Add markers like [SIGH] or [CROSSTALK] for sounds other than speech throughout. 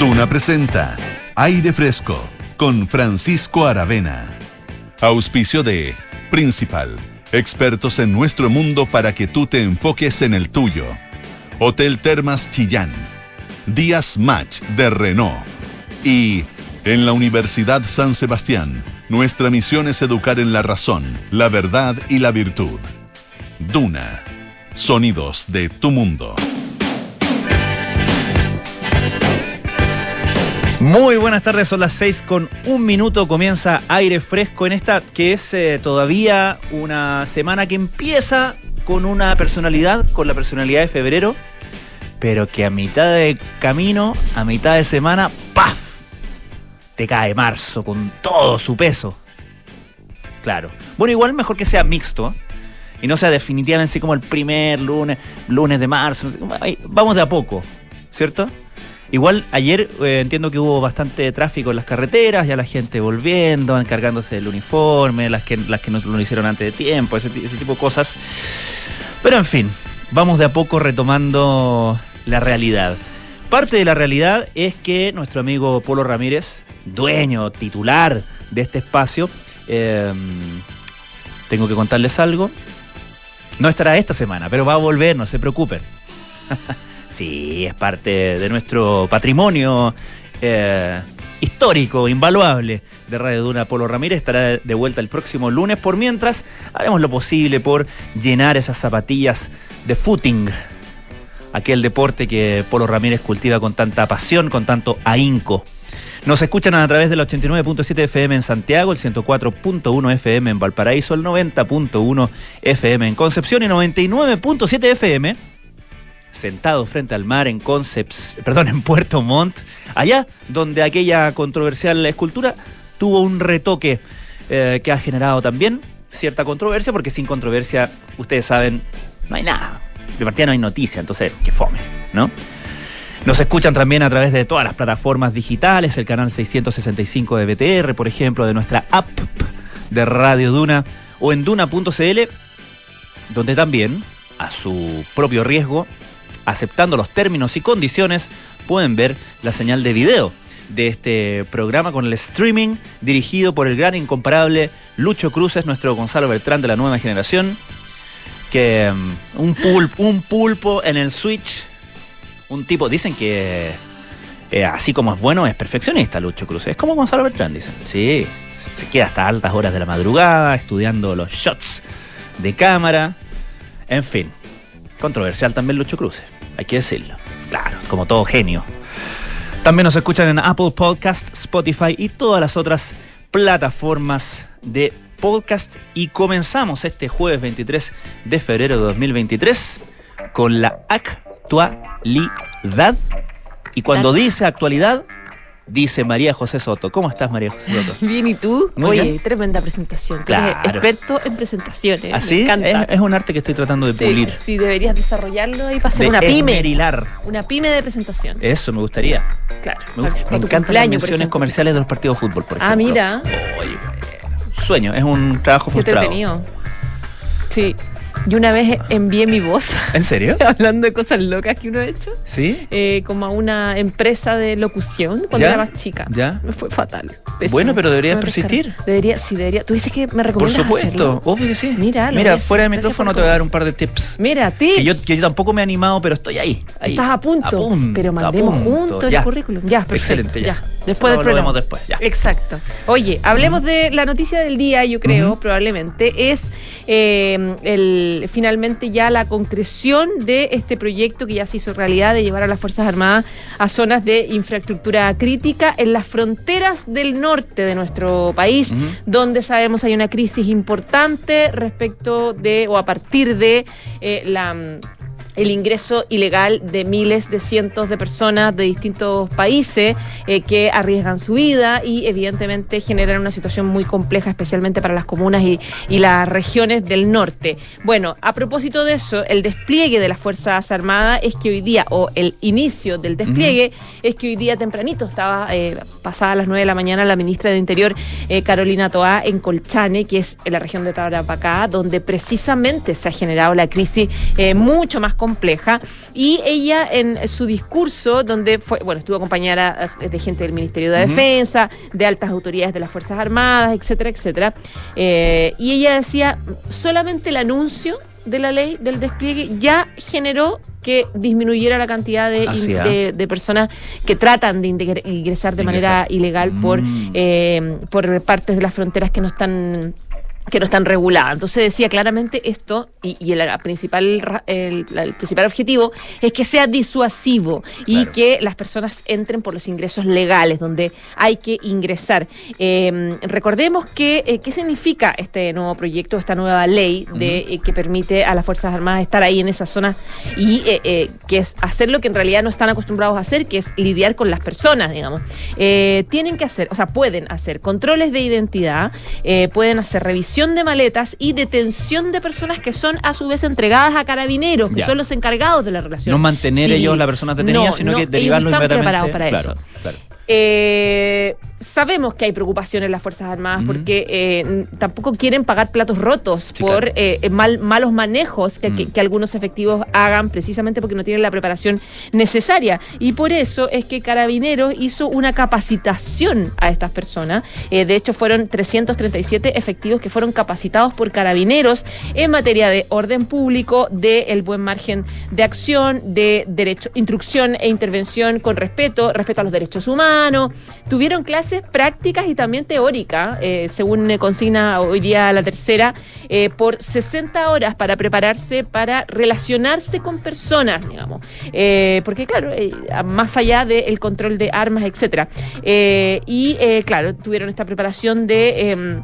Duna presenta Aire Fresco con Francisco Aravena. Auspicio de Principal, expertos en nuestro mundo para que tú te enfoques en el tuyo. Hotel Termas Chillán, Díaz Match de Renault y en la Universidad San Sebastián, nuestra misión es educar en la razón, la verdad y la virtud. Duna, sonidos de tu mundo. Muy buenas tardes, son las 6 con un minuto, comienza aire fresco en esta que es eh, todavía una semana que empieza con una personalidad, con la personalidad de febrero, pero que a mitad de camino, a mitad de semana, ¡paf! Te cae marzo con todo su peso. Claro. Bueno, igual mejor que sea mixto. Y no sea definitivamente así como el primer lunes, lunes de marzo. Vamos de a poco, ¿cierto? Igual ayer eh, entiendo que hubo bastante tráfico en las carreteras, ya la gente volviendo, encargándose del uniforme, las que, las que no lo hicieron antes de tiempo, ese, tipo de cosas. Pero en fin, vamos de a poco retomando la realidad. Parte de la realidad es que nuestro amigo Polo Ramírez, dueño, titular de este espacio, em, tengo que contarles algo, no estará esta semana, pero va a volver, no se preocupen. [LAUGHS] Sí, es parte de nuestro patrimonio eh, histórico, invaluable de Radio Duna. Polo Ramírez estará de vuelta el próximo lunes. Por mientras, haremos lo posible por llenar esas zapatillas de footing. Aquel deporte que Polo Ramírez cultiva con tanta pasión, con tanto ahínco. Nos escuchan a través del 89.7 FM en Santiago, el 104.1 FM en Valparaíso, el 90.1 FM en Concepción y 99.7 FM sentado frente al mar en Concepts, perdón, en Puerto Montt, allá donde aquella controversial escultura tuvo un retoque eh, que ha generado también cierta controversia, porque sin controversia, ustedes saben, no hay nada. De partida no hay noticia, entonces, que fome, ¿no? Nos escuchan también a través de todas las plataformas digitales, el canal 665 de BTR, por ejemplo, de nuestra app de Radio Duna o en duna.cl, donde también, a su propio riesgo, aceptando los términos y condiciones, pueden ver la señal de video de este programa con el streaming dirigido por el gran incomparable Lucho Cruces, nuestro Gonzalo Beltrán de la nueva generación, que um, un, pulpo, un pulpo en el Switch, un tipo, dicen que eh, así como es bueno, es perfeccionista Lucho Cruces, es como Gonzalo Beltrán, dicen, sí, se queda hasta altas horas de la madrugada estudiando los shots de cámara, en fin, controversial también Lucho Cruces hay que decirlo. Claro, como todo genio. También nos escuchan en Apple Podcast, Spotify y todas las otras plataformas de podcast. Y comenzamos este jueves 23 de febrero de 2023 con la actualidad. Y cuando dice actualidad, dice María José Soto. ¿Cómo estás, María José Soto? [LAUGHS] Bien, ¿y tú? Oye, tremenda presentación. Claro. experto en presentaciones. ¿Así? Me encanta. Es, un arte que estoy tratando de pulir. Sí, deberías desarrollarlo y pasar una pyme. Una pyme de presentación. Eso, me gustaría. Claro. Me, encantan las menciones comerciales de los partidos de fútbol, por ah, ejemplo. Ah, mira. Oye, sueño, es un trabajo frustrado. Qué Sí. Yo una vez envié mi voz. [LAUGHS] ¿En serio? [LAUGHS] hablando de cosas locas que uno ha hecho. ¿Sí? Eh, como a una empresa de locución cuando era más chica. ¿Ya? Me fue fatal. Bueno, pero deberías persistir. Debería, sí, debería. Tú dices que me recomiendas Por supuesto, obvio que sí. Mira, Mira, fuera de micrófono te voy a dar un par de tips. Mira, tips. Que yo, que yo tampoco me he animado, pero estoy ahí. Estás a punto. A punto pero mandemos juntos el currículum. Ya, perfecto. Excelente, ya. Después del programa. después, ya. Exacto. Oye, hablemos de la noticia del día, yo creo, probablemente, es eh, el finalmente ya la concreción de este proyecto que ya se hizo realidad de llevar a las Fuerzas Armadas a zonas de infraestructura crítica en las fronteras del norte de nuestro país, donde sabemos hay una crisis importante respecto de o a partir de eh, la el ingreso ilegal de miles de cientos de personas de distintos países eh, que arriesgan su vida y evidentemente generan una situación muy compleja, especialmente para las comunas y, las regiones del norte. Bueno, a propósito de eso, el despliegue de las Fuerzas Armadas es que hoy día, o el inicio del despliegue, es que hoy día tempranito estaba eh, pasada a las 9 de la mañana la ministra de Interior, eh, Carolina Toá, en Colchane, que es en la región de Tarapacá, donde precisamente se ha generado la crisis mucho más compleja. Y ella en su discurso, donde fue, bueno, estuvo acompañada de gente del Ministerio de Defensa, de altas autoridades de las Fuerzas Armadas, etcétera, etcétera. Eh, y ella decía, solamente el anuncio de la ley del despliegue ya generó que disminuyera la cantidad de, de, personas que tratan de ingresar de manera ilegal por, mm. eh, por partes de las fronteras que no están que no están reguladas. Entonces decía claramente esto, y, el, principal, el, principal objetivo es que sea disuasivo y que las personas entren por los ingresos legales, donde hay que ingresar. Em, recordemos que, eh, qué significa este nuevo proyecto, esta nueva ley de, eh, que permite a las Fuerzas Armadas estar ahí en esa zona y eh, que es hacer lo que en realidad no están acostumbrados a hacer, que es lidiar con las personas, digamos. tienen que hacer, o sea, pueden hacer controles de identidad, pueden hacer de maletas y detención de personas que son a su vez entregadas a carabineros, que son los encargados de la relación. No mantener ellos la persona detenida, sino que derivarlo ellos están preparados para eso. Eh, sabemos que hay preocupación en las Fuerzas Armadas porque eh, tampoco quieren pagar platos rotos por eh, mal, malos manejos que, que, algunos efectivos hagan precisamente porque no tienen la preparación necesaria. Y por eso es que Carabineros hizo una capacitación a estas personas. Eh, de hecho, fueron 337 efectivos que fueron capacitados por Carabineros en materia de orden público, de el buen margen de acción, de derecho, instrucción e intervención con respeto, respeto a los derechos humanos. Tuvieron clases prácticas y también teóricas, eh, según consigna hoy día la tercera, eh, por 60 horas para prepararse para relacionarse con personas, digamos. Eh, porque, claro, más allá del control de armas, etcétera. y, claro, tuvieron esta preparación de em,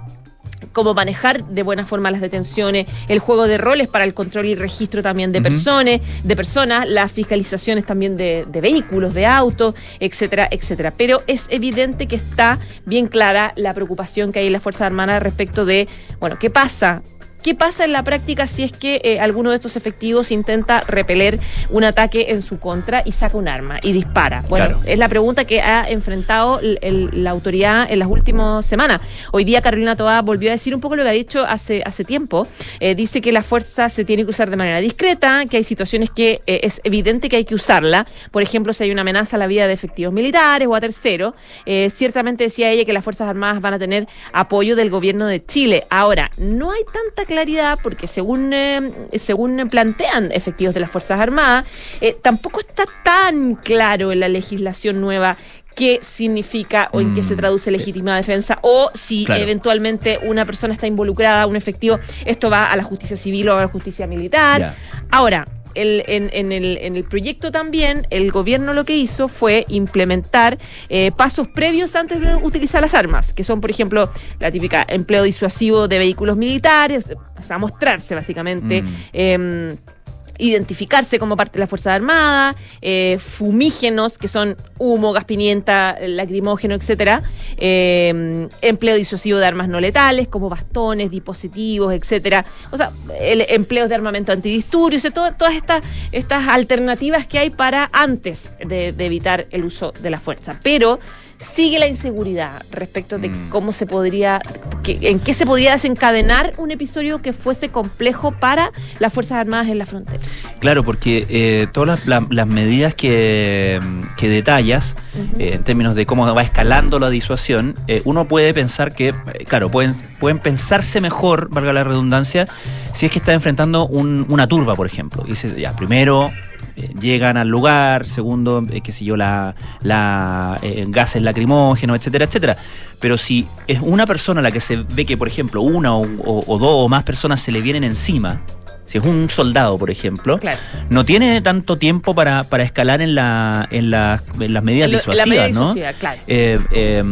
cómo manejar de buena forma las detenciones, el juego de roles para el control y registro también de personas, de personas, las fiscalizaciones también de, de, vehículos, de autos, etcétera, etcétera. Pero es evidente que está bien clara la preocupación que hay en las Fuerzas Armadas respecto de, bueno, ¿qué pasa ¿Qué pasa en la práctica si es que eh, alguno de estos efectivos intenta repeler un ataque en su contra y saca un arma y dispara? Bueno, es la pregunta que ha enfrentado la autoridad en las últimas semanas. Hoy día Carolina Toa volvió a decir un poco lo que ha dicho hace, hace tiempo. Eh, dice que la fuerza se tiene que usar de manera discreta, que hay situaciones que eh, es evidente que hay que usarla. Por ejemplo, si hay una amenaza a la vida de efectivos militares o a terceros. ciertamente decía ella que las Fuerzas Armadas van a tener apoyo del gobierno de Chile. Ahora, no hay tanta claridad porque según, eh, según plantean efectivos de las Fuerzas Armadas, eh, tampoco está tan claro en la legislación nueva qué significa o en qué se mm. traduce legítima defensa o si eventualmente una persona está involucrada, un efectivo, esto va a la justicia civil o a la justicia militar. Ahora, en, el, proyecto también, el gobierno lo que hizo fue implementar eh, pasos previos antes de utilizar las armas, que son, por ejemplo, la típica empleo disuasivo de vehículos militares, o sea, mostrarse básicamente. Mm. Em, identificarse como parte de la Fuerza Armada, eh, fumígenos, que son humo, gas pimienta, lacrimógeno, etcétera, eh, empleo disuasivo de armas no letales, como bastones, dispositivos, etcétera. O sea, el empleo de armamento antidisturbios, todas estas, alternativas que hay para antes de evitar el uso de la fuerza. Pero sigue la inseguridad respecto de mm. cómo se podría, en qué se podría desencadenar un episodio que fuese complejo para las Fuerzas Armadas en la frontera. Claro, porque eh, todas las, medidas que, detallas, eh, en términos de cómo va escalando la disuasión, eh, uno puede pensar que, claro, pueden, pueden pensarse mejor, valga la redundancia, si es que está enfrentando una turba, por ejemplo. dice, ya, primero llegan al lugar, segundo, eh, qué sé yo, la, la eh, gases lacrimógenos, etcétera, etcétera. Pero si es una persona la que se ve que, por ejemplo, una o, o dos o más personas se le vienen encima, si es un soldado, por ejemplo, no tiene tanto tiempo para, para escalar en, la, en, las medidas disuasivas, ¿no? Eh,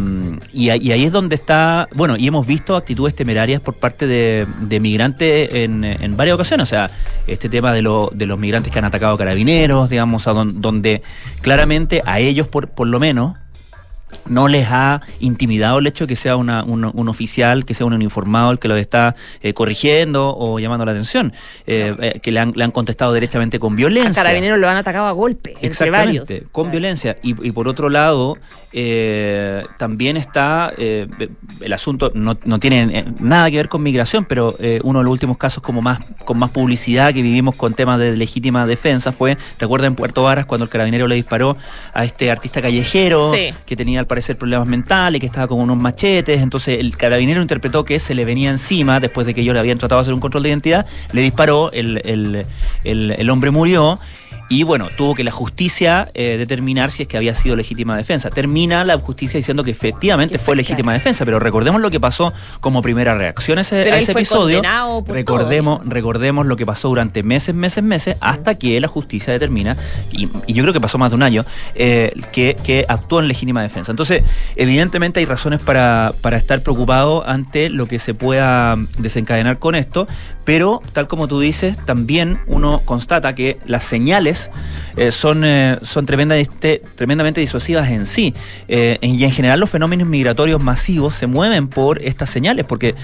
y, ahí es donde está, bueno, y hemos visto actitudes temerarias por parte de, migrantes en, en, varias ocasiones, o sea, este tema de, lo, de los migrantes que han atacado carabineros, digamos, a donde claramente a ellos por, por lo menos no les ha intimidado el hecho de que sea una, un, un oficial, que sea un uniformado el que los está eh, corrigiendo o llamando la atención, eh, eh, que le han, le han contestado directamente con A violencia. carabineros lo han atacado a golpe, entre varios. Con violencia. Y, y por otro lado, también está el asunto, no, no tiene nada que ver con migración, pero uno de los últimos casos como más con más publicidad que vivimos con temas de legítima defensa fue, ¿te acuerdas en Puerto Varas cuando el carabinero le disparó a este artista callejero Sí. que tenía parecer problemas mentales, que estaba con unos machetes? Entonces el carabinero interpretó que se le venía encima después de que ellos le habían tratado de hacer un control de identidad, le disparó, el- el- el hombre murió. Y bueno, tuvo que la justicia eh, determinar si es que había sido legítima defensa. Termina la justicia diciendo que efectivamente fue fue, legítima defensa, pero recordemos lo que pasó como primera reacción a ese, Pero a él ese fue episodio. Recordemos, todo. recordemos lo que pasó durante meses, meses, meses, hasta que la justicia determina, y, y yo creo que pasó más de un año, eh, que, que actuó en legítima defensa. Entonces, evidentemente hay razones para, para estar preocupado ante lo que se pueda desencadenar con esto, pero tal como tú dices, también uno constata que las señales eh, son, eh, son tremendamente, disuasivas en sí. Eh, y en general los fenómenos migratorios masivos se mueven por estas señales, porque,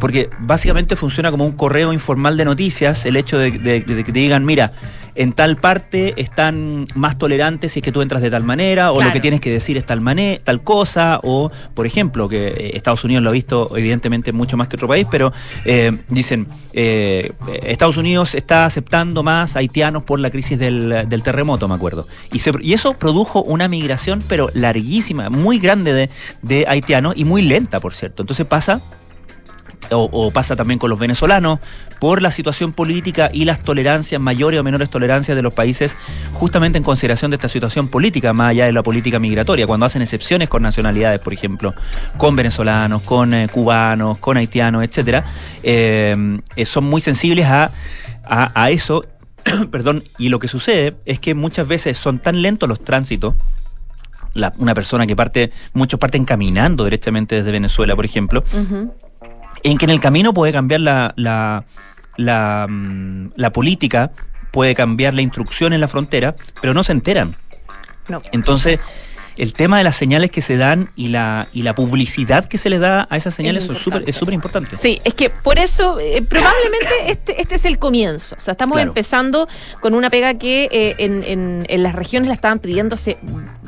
porque básicamente funciona como un correo informal de noticias, el hecho de, de- de que te digan, mira, en tal parte están más tolerantes si es que tú entras de tal manera, o lo que tienes que decir es tal, mane- tal cosa, o por ejemplo, que eh, Estados Unidos lo ha visto evidentemente mucho más que otro país, pero eh, dicen, eh, Estados Unidos está aceptando más haitianos por la crisis del, del terremoto, me acuerdo. Y, se- y eso produjo una migración, pero larguísima, muy grande de, de haitianos y muy lenta, por cierto. Entonces pasa o, pasa también con los venezolanos, por la situación política y las tolerancias, mayores o menores tolerancias de los países, justamente en consideración de esta situación política, más allá de la política migratoria, cuando hacen excepciones con nacionalidades, por ejemplo, con venezolanos, con eh, cubanos, con haitianos, etcétera, eh, eh, son muy sensibles a, a, eso. [CLEARS THROAT] Perdón, y lo que sucede es que muchas veces son tan lentos los tránsitos una persona que parte, muchos parten caminando directamente desde Venezuela, por ejemplo. En que en el camino puede cambiar la, la, la, mm, la política, puede cambiar la instrucción en la frontera, pero no se enteran. No. Entonces, el tema de las señales que se dan y la, y la publicidad que se les da a esas señales son súper- es súper importante. Sí, es que por eso eh, probablemente [COUGHS] este, este es el comienzo. O sea, estamos Claro. empezando con una pega que eh, en, en- en las regiones la estaban pidiendo hace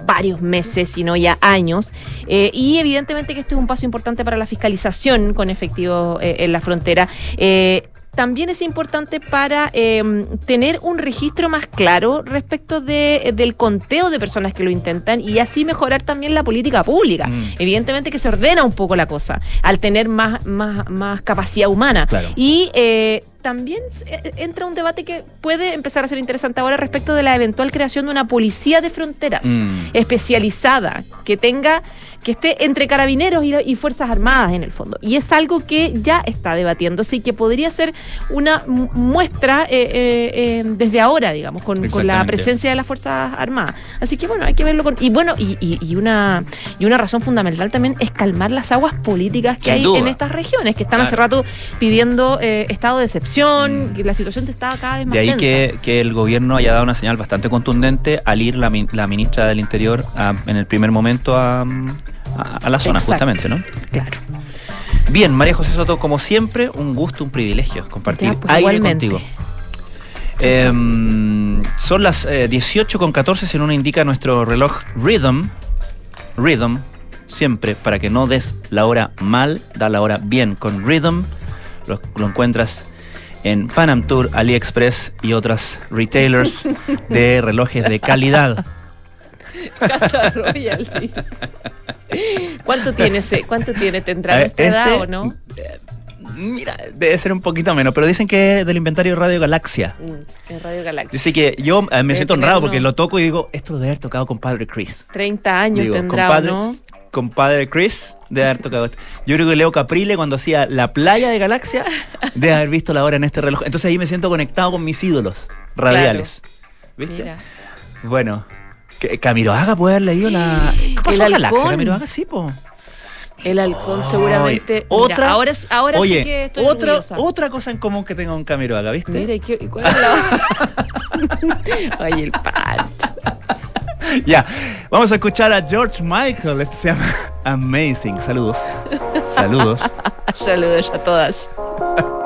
varios meses, si no ya años. Eh, y evidentemente que esto es un paso importante para la fiscalización con efectivo eh, en la frontera. Eh, también es importante para eh, tener un registro más claro respecto de, del conteo de personas que lo intentan y así mejorar también la política pública. Mm. Evidentemente que se ordena un poco la cosa al tener más, más, más capacidad humana. Claro. Y eh, también eh, entra un debate que puede empezar a ser interesante ahora respecto de la eventual creación de una policía de fronteras Mm. especializada que tenga que esté entre carabineros y, y fuerzas armadas en el fondo y es algo que ya está debatiéndose y que podría ser una mu- muestra eh, eh, eh, desde ahora digamos con, con la presencia de las fuerzas armadas así que bueno hay que verlo con y bueno y, y- y una y una razón fundamental también es calmar las aguas políticas que Sin hay duda. en estas regiones que están hace rato pidiendo eh, estado de excepción que la situación está cada vez más Mm. De ahí tensa. que, que el gobierno haya dado una señal bastante contundente al ir la, la ministra del Interior a- en el primer momento a, a- a la zona, Exacto. justamente, ¿no? claro Bien, María José Soto, como siempre, un gusto, un privilegio compartir Ya, pues, aire igualmente. contigo. Em, son las eh, 18 con 14, si no nos indica nuestro reloj Rhythm. Rhythm, siempre, para que no des la hora mal, da la hora bien con Rhythm. Lo, lo encuentras en Panam Tour, AliExpress y otras retailers [LAUGHS] de relojes de calidad. [LAUGHS] Casa Royal. ¿Cuánto tiene ese? ¿Cuánto tiene? ¿Tendrá nuestra edad este, o no? eh, Mira, debe ser un poquito menos, pero dicen que es del inventario Radio Galaxia. Mm, Radio Galaxia. Dice que yo eh, me siento honrado uno- porque lo toco y digo, esto lo debe haber tocado con Padre Chris. 30 años Digo, tendrá compadre, no. Compadre Chris debe haber tocado esto. Yo creo que Leo Caprile cuando hacía la playa de Galaxia [LAUGHS] debe haber visto la hora en este reloj. Entonces ahí me siento conectado con mis ídolos radiales. ¿Viste? Mira. Bueno, eh, Camiroaga puede haber leído la. [GASPS] ¿Qué pasó el Galaxia? Camiroaga, sí, po. El halcón seguramente. Otra. Mira, ahora ahora oye, sí que estoy otra, otra cosa en común que tenga un Camiroaga, ¿viste? Mira, ¿y ¿cuál es la Oye, [LAUGHS] el pancho. Ya, vamos a escuchar a George Michael. Esto se llama Amazing. Saludos. Saludos. [LAUGHS] Saludos a todas. [LAUGHS]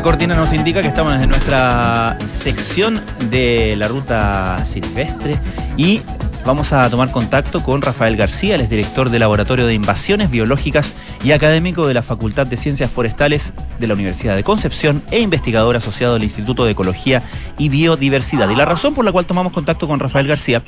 la cortina nos indica que estamos en nuestra sección de la ruta silvestre y tomar contacto con Rafael García, él es director del Laboratorio de Invasiones Biológicas y académico de la Facultad de Ciencias Forestales de la Universidad de Concepción e investigador asociado al Instituto de Ecología y Biodiversidad. Y la razón por la cual tomamos contacto con Rafael García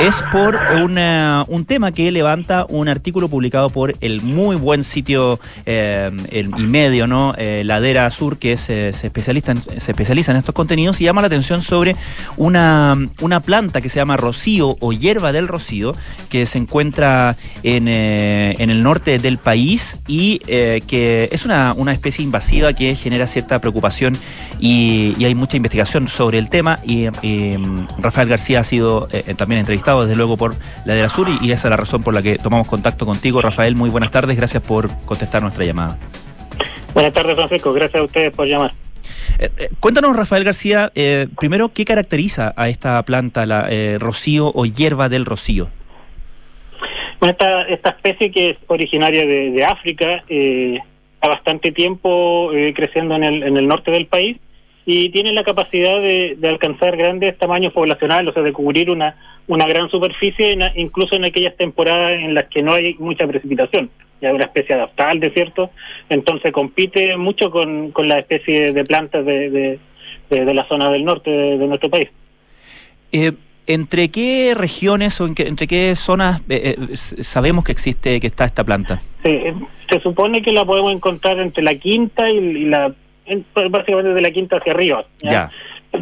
es por una- un tema que levanta un artículo publicado por el muy buen sitio eh, el- y medio, ¿no? Eh, Ladera Sur, que es, eh, se, especialista se especializa en estos contenidos y llama la atención sobre una, una planta que se llama rocío o hierba del rocío, que se encuentra en, eh, en el norte del país y eh, que es una, una especie invasiva que genera cierta preocupación y, hay mucha investigación sobre el tema y, mm, Rafael García ha sido eh, también entrevistado desde luego por Ladera Sur y, y esa es la razón por la que tomamos contacto contigo. Rafael, muy buenas tardes, gracias por contestar nuestra llamada. Buenas tardes, Francisco. Gracias a ustedes por llamar. Eh, eh, cuéntanos, Rafael García, eh, primero, ¿qué caracteriza a esta planta, la eh, rocío o hierba del rocío? Bueno, esta, esta especie que es originaria de, de África, ha bastante tiempo creciendo en el, en el norte del país y tiene la capacidad de, alcanzar grandes tamaños poblacionales, o sea, de cubrir una, una gran superficie, incluso en aquellas temporadas en las que no hay mucha precipitación. Ya una especie adaptada al desierto, entonces compite mucho con, con la especie de plantas de, de, de- de la zona del norte de- de nuestro país. Eh, ¿Entre qué regiones o en entre qué zonas eh, eh, sabemos que existe, que está esta planta? Sí, se supone que la podemos encontrar entre la quinta y, y la. en- básicamente de la quinta hacia arriba. Ya.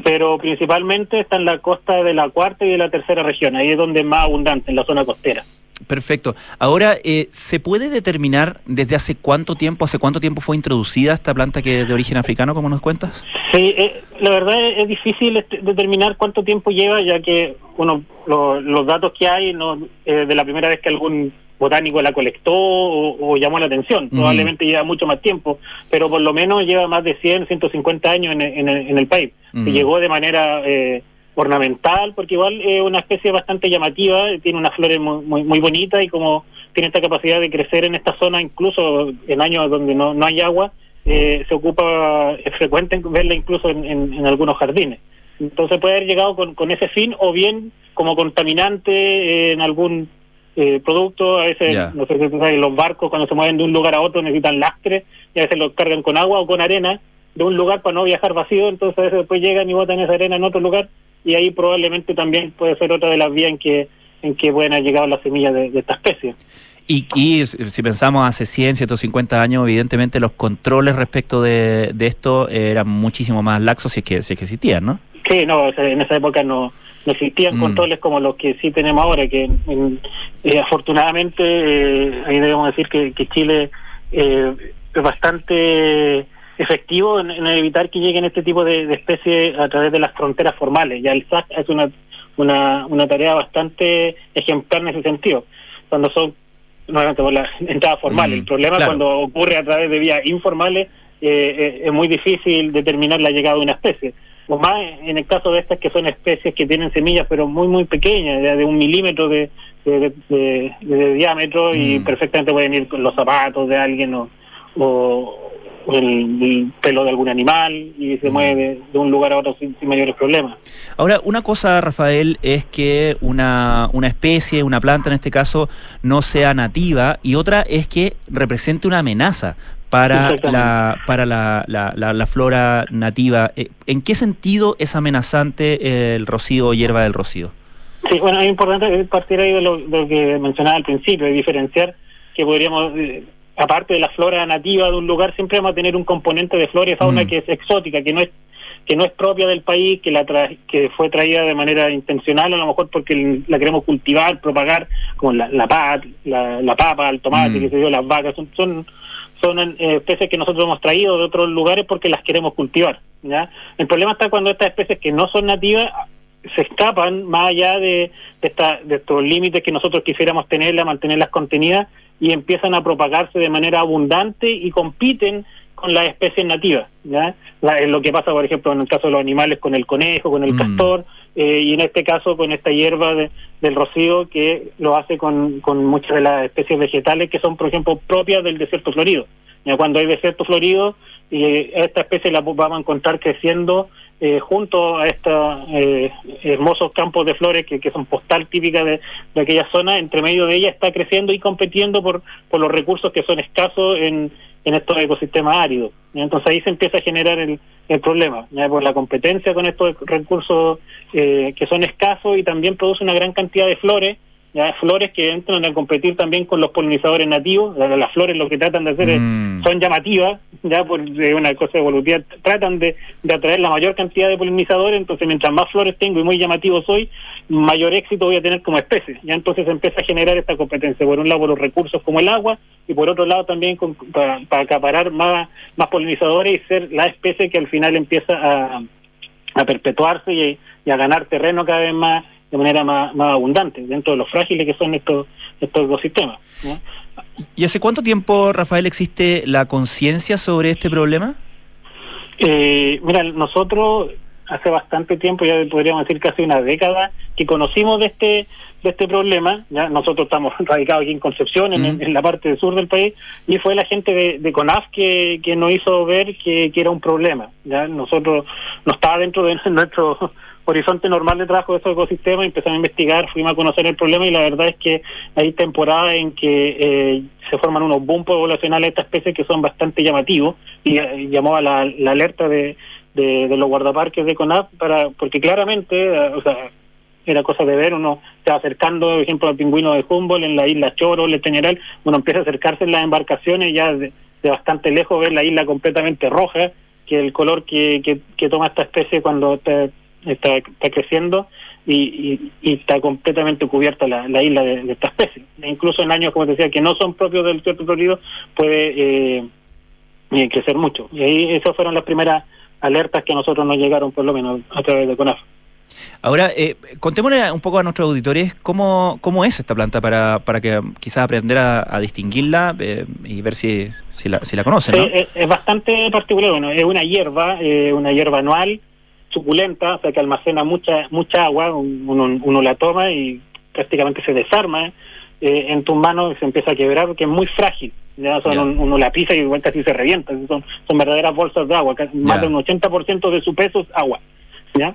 Pero principalmente está en la costa de la cuarta y de la tercera región. Ahí es donde es más abundante, en la zona costera. Perfecto. Ahora, eh, ¿se puede determinar desde hace cuánto tiempo, hace cuánto tiempo fue introducida esta planta que es de origen africano, como nos cuentas? Sí, eh, la verdad es, es difícil este- determinar cuánto tiempo lleva, ya que uno lo- los datos que hay no eh, de la primera vez que algún botánico la colectó o, o llamó la atención. Probablemente lleva mucho más tiempo, pero por lo menos lleva más de 100, 150 años en, el- en el, en el país. Y llegó de manera eh, ornamental, porque igual es una especie bastante llamativa, tiene unas flores muy, muy, muy bonitas y como tiene esta capacidad de crecer en esta zona, incluso en años donde no, no hay agua, eh, se ocupa, es frecuente verla incluso en, en- en algunos jardines. Entonces puede haber llegado con, con ese fin o bien como contaminante eh, en algún eh, producto, a veces, no sé si tú sabes, los barcos cuando se mueven de un lugar a otro necesitan lastre y a veces los cargan con agua o con arena de un lugar para no viajar vacío, entonces a veces después llegan y botan esa arena en otro lugar y ahí probablemente también puede ser otra de las vías en que en que pueden haber llegado las semillas de, de esta especie. Y, y si pensamos hace 100, 150 años, evidentemente los controles respecto de, de esto eran muchísimo más laxos si es que, si es que existían, ¿no? Sí, no, en esa época no, no existían Mm. controles como los que sí tenemos ahora, que en- eh, afortunadamente eh, ahí debemos decir que, que Chile eh, es bastante efectivo en, en evitar que lleguen este tipo de, de especies a través de las fronteras formales. Ya el SAC es una, una, una tarea bastante ejemplar en ese sentido. Cuando son nuevamente por la entrada formal. Mm, el problema claro. cuando ocurre a través de vías informales eh, eh, es muy difícil determinar la llegada de una especie. O más en el caso de estas que son especies que tienen semillas pero muy muy pequeñas, ya de un milímetro de, de, de- de diámetro y Mm. perfectamente pueden ir con los zapatos de alguien o, o el, el pelo de algún animal y se mueve de, un lugar a otro sin, sin mayores problemas. Ahora, una cosa, Rafael, es que una, una especie, una planta en este caso, no sea nativa y otra es que represente una amenaza para la, para la, la- la- la flora nativa. Eh, ¿En qué sentido es amenazante el rocío o hierba del rocío? Sí, bueno, es importante partir ahí de lo, de lo que mencionaba al principio, de diferenciar que podríamos, eh, aparte de la flora nativa de un lugar, siempre vamos a tener un componente de flora y fauna Mm. que es exótica, que no es que no es propia del país, que la tra- que fue traída de manera intencional, a lo mejor porque la queremos cultivar, propagar, como la, la, la, la papa, el tomate, Mm. que se dio, las vacas, son, son, son eh, especies que nosotros hemos traído de otros lugares porque las queremos cultivar. ¿ya? El problema está cuando estas especies que no son nativas se escapan más allá de, de, esta- de estos límites que nosotros quisiéramos tenerlas, mantenerlas contenidas y empiezan a propagarse de manera abundante y compiten con las especies nativas. ¿ya? La- lo que pasa, por ejemplo, en el caso de los animales con el conejo, con el Mm. castor, eh, y en este caso con esta hierba de- del rocío que lo hace con, con muchas de las especies vegetales que son, por ejemplo, propias del desierto florido. Ya cuando hay desierto florido, y eh, esta especie la vamos a encontrar creciendo eh, junto a estos eh, hermosos campos de flores que, son postal típica de, aquella zona, entre medio de ella está creciendo y compitiendo por, por los recursos que son escasos en, estos ecosistemas áridos. Entonces ahí se empieza a generar el, el problema, por la competencia con estos recursos eh, que son escasos y también produce una gran cantidad de flores, ya flores que entran a competir también con los polinizadores nativos. La- Las flores lo que tratan de hacer es- Mm. son llamativas, ya por una cosa evolutiva, tratan de, de atraer la mayor cantidad de polinizadores, entonces mientras más flores tengo y muy llamativo soy, mayor éxito voy a tener como especie. Ya entonces empieza a generar esta competencia, por un lado por los recursos como el agua y por otro lado también con- para, para acaparar más, más polinizadores y ser la especie que al final empieza a, a perpetuarse y, y a ganar terreno cada vez más de manera más, más abundante dentro de los frágiles que son estos estos ecosistemas. ¿no? ¿Y hace cuánto tiempo, Rafael, existe la conciencia sobre este problema? Eh, mira, nosotros hace bastante tiempo, ya podríamos decir casi una década, que conocimos de este de este problema. Ya nosotros estamos [LAUGHS] radicados aquí en Concepción, en, Mm. en la parte sur del país, y fue la gente de, de CONAF que, que nos hizo ver que, que era un problema. Ya nosotros no estaba dentro de [LAUGHS] nuestro horizonte normal de trabajo de esos ecosistemas, empezamos a investigar, fuimos a conocer el problema y la verdad es que hay temporadas en que eh, se forman unos boom poblacionales de esta especie que son bastante llamativos y, eh, llamó a la, la alerta de, los guardaparques de CONAP para porque claramente, eh, o sea, era cosa de ver, uno se acercando, por ejemplo, al pingüino de Humboldt en la isla Choro, el Teñeral, uno empieza a acercarse en las embarcaciones ya de, bastante lejos ver la isla completamente roja, que el color que, toma esta especie cuando está, está, está creciendo y, y, y está completamente cubierta la, la isla de, de esta especie. E incluso en años, como te decía, que no son propios del cierto florido, puede eh, eh, crecer mucho. Y ahí esas fueron las primeras alertas que a nosotros nos llegaron, por lo menos, a través de CONAF. Ahora, eh, contémosle un poco a nuestros auditores cómo, cómo es esta planta para, para que quizás aprender a, a distinguirla eh, y ver si, si, la, si la conocen, ¿no? Sí, es, es bastante particular. Bueno, es una hierba, eh, una hierba anual, suculenta, o sea que almacena mucha mucha agua. un- Uno, uno la toma y prácticamente se desarma eh, en tus manos y se empieza a quebrar porque es muy frágil. Ya son un- uno la pisa y igual casi se revienta. Son, son verdaderas bolsas de agua. Más Ya. de un 80% de su peso es agua. ¿ya?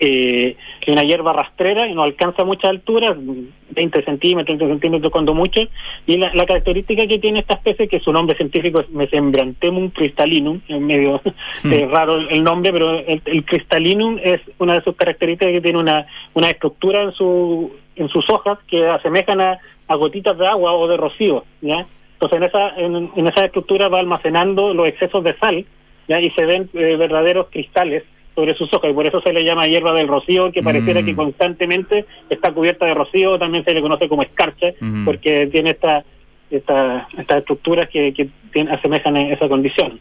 Eh, una hierba rastrera y no alcanza mucha altura, 20 centímetros, 30 centímetros cuando mucho, y la, la característica que tiene esta especie, que su nombre científico es Mesembranthemum crystallinum, es medio [LAUGHS] Hmm. eh, raro el, nombre, pero el, el crystallinum es una de sus características que tiene una, una estructura en, su, en sus hojas que asemejan a, a gotitas de agua o de rocío, ¿ya? Entonces en esa, en, en esa estructura va almacenando los excesos de sal, ¿ya? Y se ven eh, verdaderos cristales sobre sus hojas y por eso se le llama hierba del rocío que pareciera Mm. que constantemente está cubierta de rocío también se le conoce como escarcha Mm. porque tiene esta esta estas estructuras que, que tienen- asemejan a esa condición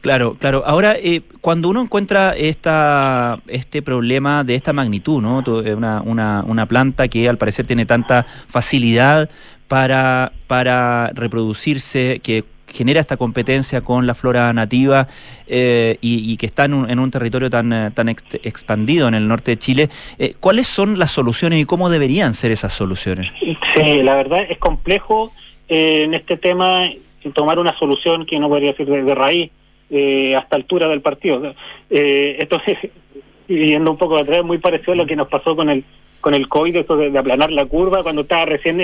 Claro, claro. Ahora, eh, cuando uno encuentra esta, este problema de esta magnitud, ¿no? Eh, Una, una, una planta que al parecer tiene tanta facilidad para, para reproducirse, que genera esta competencia con la flora nativa eh, y, que está en un, en un territorio tan, eh, tan ex- expandido en el norte de Chile, eh, ¿cuáles son las soluciones y cómo deberían ser esas soluciones? Sí, la verdad es complejo eh, en este tema tomar una solución que no podría decir de, de raíz eh, hasta altura del partido. Eh, esto es, [LAUGHS] yendo un poco atrás, muy parecido a lo que nos pasó con el con el COVID, eso de, de aplanar la curva cuando estaba recién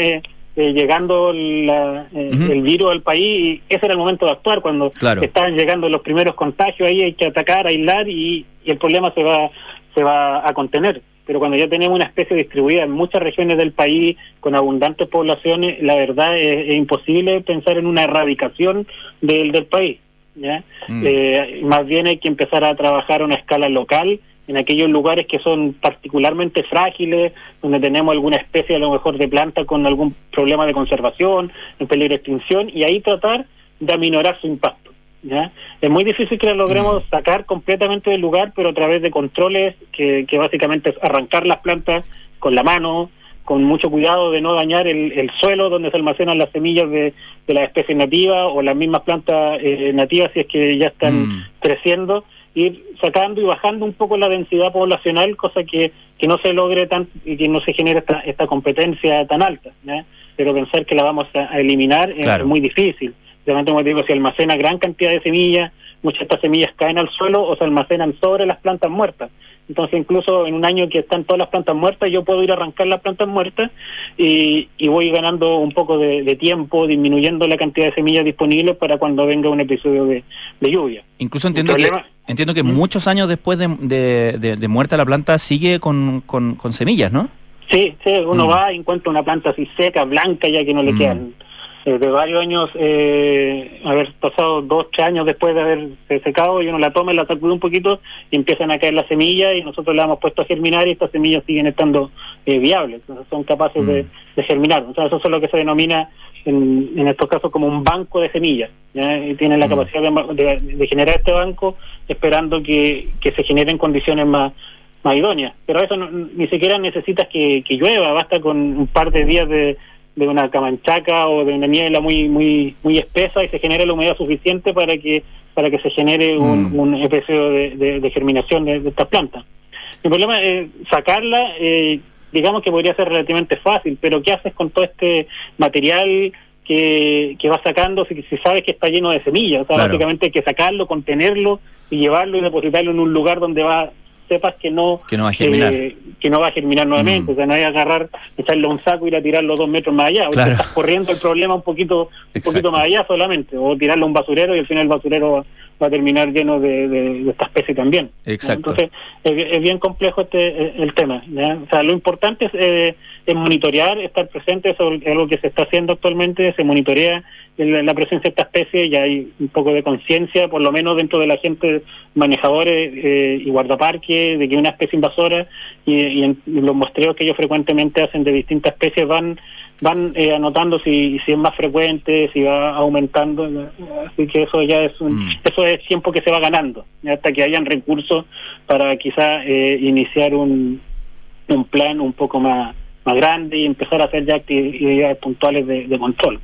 eh, llegando la, eh, el virus al país y ese era el momento de actuar cuando Claro. estaban llegando los primeros contagios ahí hay que atacar, aislar y, y el problema se va se va a contener. Pero cuando ya tenemos una especie distribuida en muchas regiones del país con abundantes poblaciones, la verdad es, es imposible pensar en una erradicación del, del país. ¿ya? Mm. Eh, más bien hay que empezar a trabajar a una escala local en aquellos lugares que son particularmente frágiles, donde tenemos alguna especie a lo mejor de planta con algún problema de conservación, en peligro de extinción, y ahí tratar de aminorar su impacto. ¿ya? Es muy difícil que la logremos sacar completamente del lugar, pero a través de controles que, que básicamente es arrancar las plantas con la mano, con mucho cuidado de no dañar el, el suelo donde se almacenan las semillas de, de las especies nativas o las mismas plantas eh, nativas si es que ya están Mm. creciendo, ir sacando y bajando un poco la densidad poblacional, cosa que, que no se logre tan y que no se genere esta, esta competencia tan alta. Pero pensar que la vamos a, eliminar es- Claro. es muy difícil. Realmente, como digo, si almacena gran cantidad de semillas, muchas de estas semillas caen al suelo o se almacenan sobre las plantas muertas. Entonces, incluso en un año que están todas las plantas muertas, yo puedo ir a arrancar las plantas muertas y, y voy ganando un poco de, de tiempo, disminuyendo la cantidad de semillas disponibles para cuando venga un episodio de, de lluvia. Incluso entiendo que, entiendo que ¿Mm? muchos años después de, de, de- de muerta la planta sigue con, con, con semillas, ¿no? Sí, sí, uno Mm. va y encuentra una planta así seca, blanca, ya que no le Mm. quedan. Eh, de varios años, eh, haber pasado dos, tres años después de haberse secado, y uno la toma y la sacude un poquito y empiezan a caer las semillas y nosotros la hemos puesto a germinar y estas semillas siguen estando eh, viables, Entonces, son capaces de, Mm. de germinar. O sea, eso es lo que se denomina en, en estos casos como un banco de semillas. ¿ya? Y tienen la Mm. capacidad de, de- de generar este banco esperando que, que se generen condiciones más más idóneas. Pero eso no- ni siquiera necesitas que, que llueva, basta con un par de días de, de una camanchaca o de una niebla muy muy muy espesa y se genera la humedad suficiente para que para que se genere un, Mm. un episodio de, de- de germinación de, de estas plantas. El problema es sacarla, eh, digamos que podría ser relativamente fácil, pero ¿qué haces con todo este material que, que vas sacando si, si sabes que está lleno de semillas? O sea, Claro. básicamente hay que sacarlo, contenerlo y llevarlo y depositarlo en un lugar donde va sepas que no Que no va a germinar. eh, que no va a germinar nuevamente, Mm. o sea, no hay que agarrar, echarlo a un saco y ir a tirarlo dos metros más allá, o sea, Claro. estás corriendo el problema un poquito un poquito más allá solamente, o tirarlo a un basurero y al final el basurero va, va a terminar lleno de, de- de esta especie también. ¿no? Exacto. Entonces, es, es bien complejo este eh, el tema. ¿ya? O sea, lo importante es, eh, es monitorear, estar presente, eso es algo que se está haciendo actualmente, se monitorea el- la presencia de esta especie y hay un poco de conciencia, por lo menos dentro de la gente, manejadores eh, y guardaparques, de que una especie invasora y, y en los muestreos que ellos frecuentemente hacen de distintas especies van van eh, anotando si, si es más frecuente, si va aumentando, así que eso ya es un, Mm. eso es tiempo que se va ganando, hasta que hayan recursos para quizá eh, iniciar un, un plan un poco más, más grande y empezar a hacer ya actividades puntuales de, de control.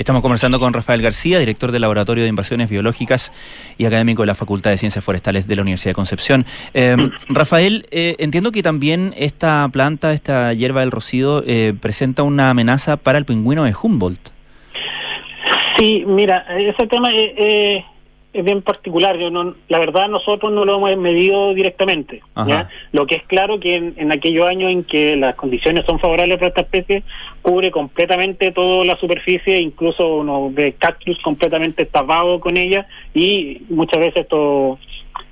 Estamos conversando con Rafael García, director del Laboratorio de Invasiones Biológicas y académico de la Facultad de Ciencias Forestales de la Universidad de Concepción. Eh, [CLEARS THROAT] Rafael, eh, entiendo que también esta planta, esta hierba del rocío, eh, presenta una amenaza para el pingüino de Humboldt. Sí, mira, ese tema es, es- bien particular. Yo no, la verdad, nosotros no lo hemos medido directamente. Lo que es claro que en, en aquellos años en que las condiciones son favorables para esta especie, cubre completamente toda la superficie, incluso uno ve cactus completamente tapados con ella, y muchas veces estos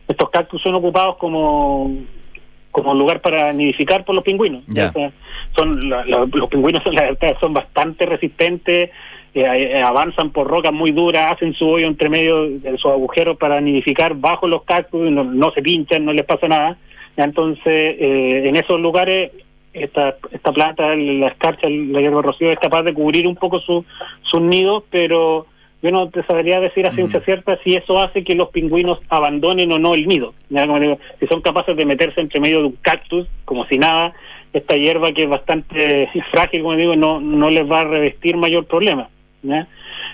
estos cactus son ocupados como como lugar para nidificar por los pingüinos. Ya. O sea, son la- la- los pingüinos [LAUGHS] la verdad, son bastante resistentes, eh, eh, avanzan por rocas muy duras, hacen su hoyo entre medio de sus agujeros para nidificar bajo los cactus, no, no se pinchan, no les pasa nada. Entonces, eh, en esos lugares, esta, esta planta, la escarcha, la hierba rocío, es capaz de cubrir un poco su- sus nidos, pero yo no te sabría decir a ciencia Mm. cierta si eso hace que los pingüinos abandonen o no el nido. Ya, como digo, si son capaces de meterse entre medio de un cactus, como si nada, esta hierba que es bastante frágil, como digo, no, no les va a revestir mayor problema. ¿Ya?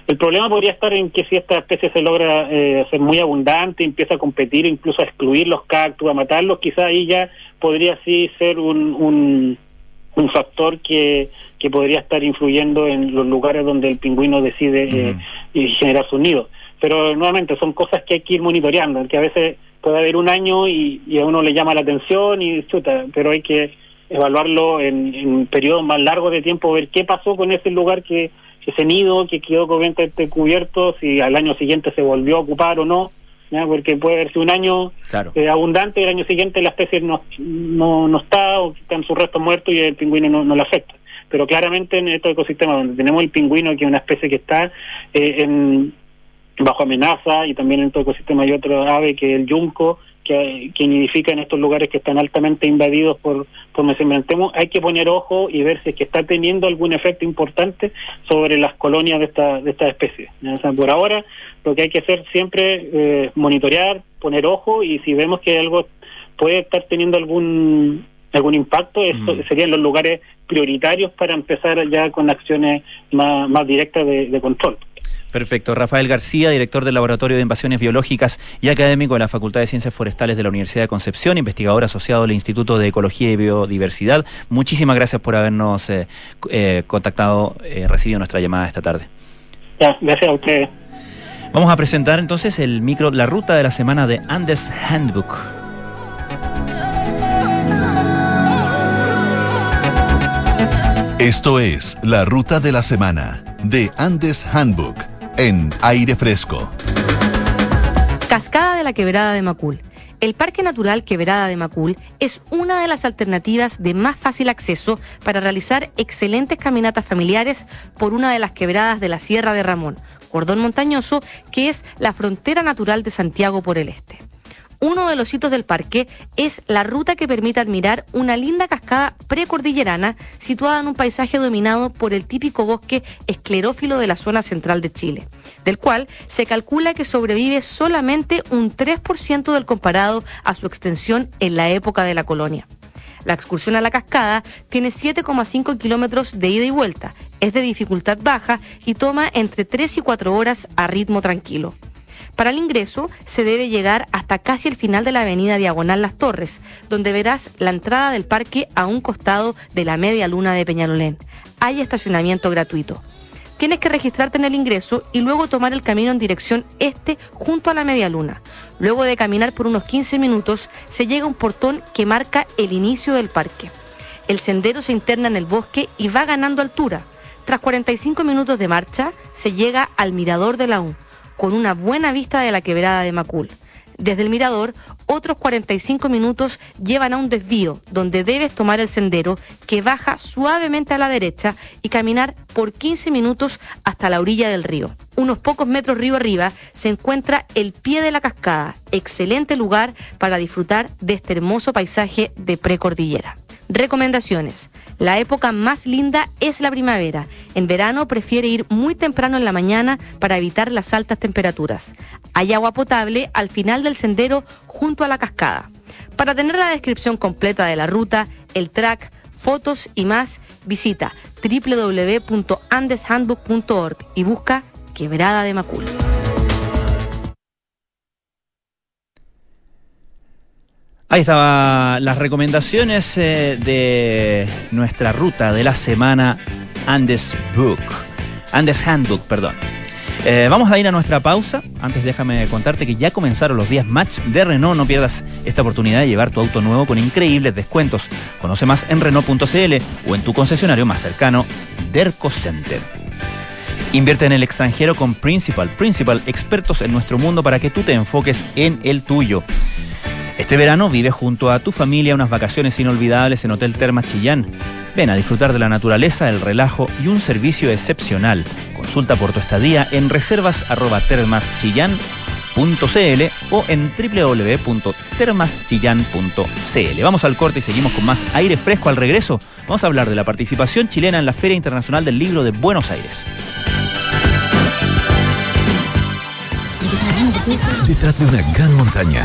El problema podría estar en que si esta especie se logra eh, ser muy abundante, empieza a competir, incluso a excluir los cactus, a matarlos, quizá ahí ya podría sí ser un, un, un factor que, que podría estar influyendo en los lugares donde el pingüino decide eh, generar sus nidos. Pero nuevamente son cosas que hay que ir monitoreando, que a veces puede haber un año y, y a uno le llama la atención y chuta, pero hay que evaluarlo en, en periodos más largos de tiempo, ver qué pasó con ese lugar que ese nido que quedó completamente cubierto, si al año siguiente se volvió a ocupar o no, ¿ya? porque puede haber sido un año Claro. eh, abundante y el año siguiente la especie no, no, no está o están sus restos muertos y el pingüino no, no le afecta. Pero claramente en estos ecosistemas donde tenemos el pingüino, que es una especie que está eh, en, bajo amenaza, y también en otro ecosistema hay otro ave que es el yunco, que, que nidifica en estos lugares que están altamente invadidos por, por mesembrantemo, hay que poner ojo y ver si es que está teniendo algún efecto importante sobre las colonias de esta, de esta especie. ¿ya? O sea, por ahora, lo que hay que hacer siempre eh, monitorear, poner ojo, y si vemos que algo puede estar teniendo algún algún impacto, eso Mm. serían los lugares prioritarios para empezar ya con acciones más, más directas de, de control. Perfecto. Rafael García, director del Laboratorio de Invasiones Biológicas y académico de la Facultad de Ciencias Forestales de la Universidad de Concepción, investigador asociado del Instituto de Ecología y Biodiversidad. Muchísimas gracias por habernos eh, eh, contactado, eh, recibido nuestra llamada esta tarde. Ya, gracias a ustedes. Vamos a presentar entonces el micro, la ruta de la semana de Andes Handbook. Esto es la ruta de la semana de Andes Handbook en aire fresco. Cascada de la Quebrada de Macul. El Parque Natural Quebrada de Macul es una de las alternativas de más fácil acceso para realizar excelentes caminatas familiares por una de las quebradas de la Sierra de Ramón, cordón montañoso que es la frontera natural de Santiago por el este. Uno de los hitos del parque es la ruta que permite admirar una linda cascada precordillerana situada en un paisaje dominado por el típico bosque esclerófilo de la zona central de Chile, del cual se calcula que sobrevive solamente un 3% del comparado a su extensión en la época de la colonia. La excursión a la cascada tiene 7,5 kilómetros de ida y vuelta, es de dificultad baja y toma entre 3 y 4 horas a ritmo tranquilo. Para el ingreso se debe llegar hasta casi el final de la avenida Diagonal Las Torres, donde verás la entrada del parque a un costado de la media luna de Peñalolén. Hay estacionamiento gratuito. Tienes que registrarte en el ingreso y luego tomar el camino en dirección este junto a la media luna. Luego de caminar por unos 15 minutos, se llega a un portón que marca el inicio del parque. El sendero se interna en el bosque y va ganando altura. Tras 45 minutos de marcha, se llega al mirador de la U con una buena vista de la quebrada de Macul. Desde el mirador, otros 45 minutos llevan a un desvío donde debes tomar el sendero que baja suavemente a la derecha y caminar por 15 minutos hasta la orilla del río. Unos pocos metros río arriba se encuentra el pie de la cascada, excelente lugar para disfrutar de este hermoso paisaje de precordillera. Recomendaciones. La época más linda es la primavera. En verano prefiere ir muy temprano en la mañana para evitar las altas temperaturas. Hay agua potable al final del sendero junto a la cascada. Para tener la descripción completa de la ruta, el track, fotos y más, visita www.andeshandbook.org y busca Quebrada de Macul. Ahí estaban las recomendaciones eh, de nuestra ruta de la semana Andes Book. Andes Handbook, perdón. Eh, vamos a ir a nuestra pausa. Antes déjame contarte que ya comenzaron los días match de Renault. No pierdas esta oportunidad de llevar tu auto nuevo con increíbles descuentos. Conoce más en Renault.cl o en tu concesionario más cercano, Derco Center. Invierte en el extranjero con Principal. Principal, expertos en nuestro mundo para que tú te enfoques en el tuyo. Este verano vive junto a tu familia unas vacaciones inolvidables en Hotel Termas Chillán. Ven a disfrutar de la naturaleza, el relajo y un servicio excepcional. Consulta por tu estadía en reservas@termaschillán.cl o en www.termaschillán.cl. Vamos al corte y seguimos con más aire fresco al regreso. Vamos a hablar de la participación chilena en la Feria Internacional del Libro de Buenos Aires. Detrás de una gran montaña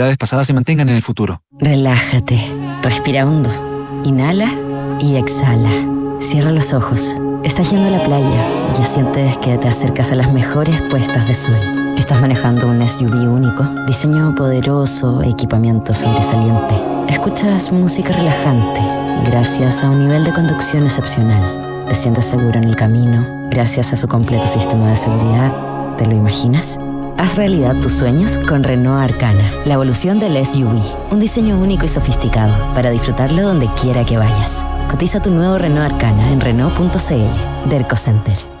rentabilidades pasadas se mantengan en el futuro. Relájate, respira hondo, inhala y exhala. Cierra los ojos. Estás yendo a la playa, ya sientes que te acercas a las mejores puestas de sol. Estás manejando un SUV único, diseño poderoso, equipamiento sobresaliente. Escuchas música relajante gracias a un nivel de conducción excepcional. Te sientes seguro en el camino gracias a su completo sistema de seguridad. ¿Te lo imaginas? Haz realidad tus sueños con Renault Arcana, la evolución del SUV. Un diseño único y sofisticado para disfrutarlo donde quiera que vayas. Cotiza tu nuevo Renault Arcana en Renault.cl. Derco Center.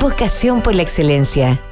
Vocación por la excelencia.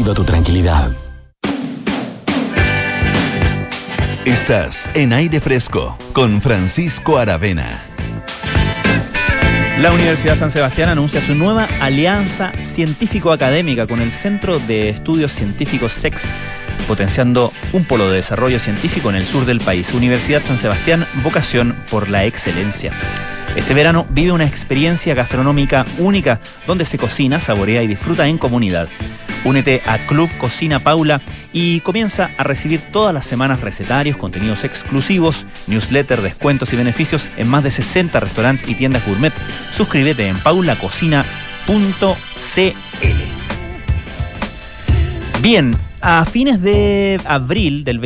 tu tranquilidad. Estás en aire fresco con Francisco Aravena. La Universidad San Sebastián anuncia su nueva alianza científico-académica con el Centro de Estudios Científicos SEX, potenciando un polo de desarrollo científico en el sur del país. Universidad San Sebastián, vocación por la excelencia. Este verano vive una experiencia gastronómica única donde se cocina, saborea y disfruta en comunidad. Únete a Club Cocina Paula y comienza a recibir todas las semanas recetarios, contenidos exclusivos, newsletter, descuentos y beneficios en más de 60 restaurantes y tiendas gourmet. Suscríbete en paulacocina.cl. Bien, a fines de abril, del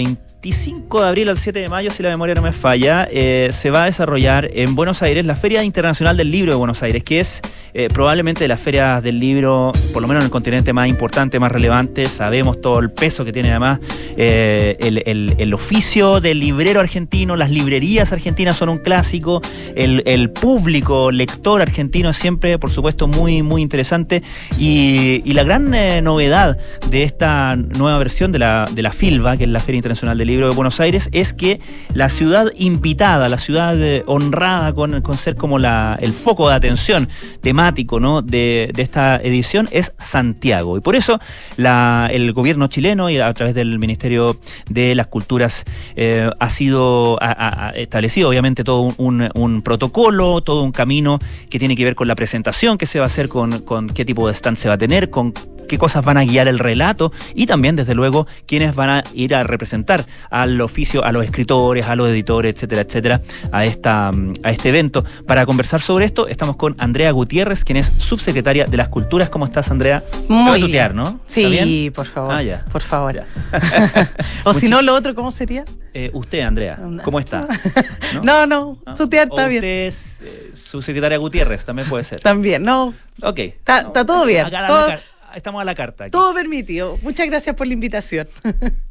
25 de abril al 7 de mayo, si la memoria no me falla, eh, se va a desarrollar en Buenos Aires la Feria Internacional del Libro de Buenos Aires, que es eh, probablemente de las ferias del libro, por lo menos en el continente más importante, más relevante. Sabemos todo el peso que tiene además eh, el, oficio del librero argentino, las librerías argentinas son un clásico, el, público lector argentino es siempre, por supuesto, muy, muy interesante. Y, la gran novedad de esta nueva versión de la, de la FILBA, que es la Feria Internacional del Libro de Buenos Aires, es que la ciudad invitada, la ciudad eh, honrada con, con ser como la, el foco de atención temático ¿no? de, de esta edición es Santiago. Y por eso la- el gobierno chileno y a través del Ministerio de las Culturas eh, ha sido ha establecido obviamente todo un, un- un protocolo, todo un camino que tiene que ver con la presentación que se va a hacer, con, con qué tipo de stand se va a tener, con qué cosas van a guiar el relato y también, desde luego, quiénes van a ir a representar al oficio, a los escritores, a los editores, etcétera, etcétera, a, esta, mm, a este evento. Para conversar sobre esto, estamos con Andrea Gutiérrez, quien es subsecretaria de las Culturas. ¿Cómo estás, Andrea? Te voy a Muy tutear, bien. ¿no? Sí, ¿Está bien? por favor. Ah, ya. Por favor. Ya. [LAUGHS] o si no, lo otro, ¿cómo sería? Eh, usted, Andrea, ¿cómo está? [LAUGHS] No, no, tutear O está bien. usted es eh, subsecretaria Gutiérrez, también puede ser. También, no. Ok. Está, todo bien. Acá todo, car- estamos a la carta. todo permitido. Muchas gracias por la invitación. [LAUGHS]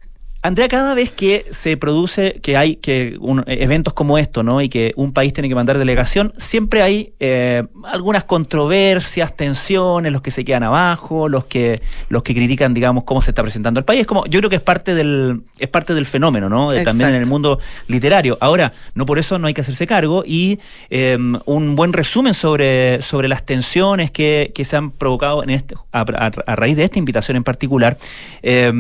Andrea, cada vez que se produce, que hay que un- eh, eventos como esto, ¿no? Y que un país tiene que mandar delegación, siempre hay eh, algunas controversias, tensiones, los que se quedan abajo, los que, los que critican, digamos, cómo se está presentando el país. Es como, yo creo que es parte del, es parte del fenómeno, ¿no? De- también en el mundo literario. Ahora, no por eso no hay que hacerse cargo y eh, un buen resumen sobre, sobre las tensiones que, que se han provocado en este, a, a- a raíz de esta invitación en particular eh,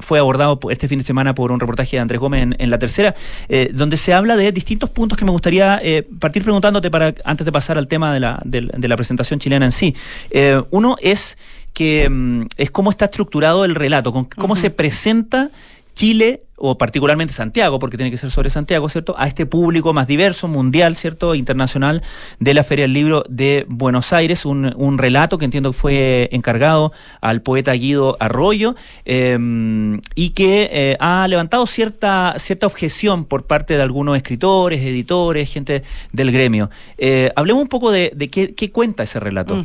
fue abordado este fin de semana por un reportaje de Andrés Gómez en, en La Tercera, eh, donde se habla de distintos puntos que me gustaría eh, partir preguntándote para antes de pasar al tema de la, del- de la presentación chilena en sí. Eh, uno es que mm, es cómo está estructurado el relato, con, cómo se presenta Chile o particularmente Santiago, porque tiene que ser sobre Santiago, ¿cierto? A este público más diverso, mundial, ¿cierto? Internacional de la Feria del Libro de Buenos Aires, un, un relato que entiendo que fue encargado al poeta Guido Arroyo eh, y que eh, ha levantado cierta, cierta objeción por parte de algunos escritores, editores, gente del gremio. Eh, hablemos un poco de, qué, qué cuenta ese relato.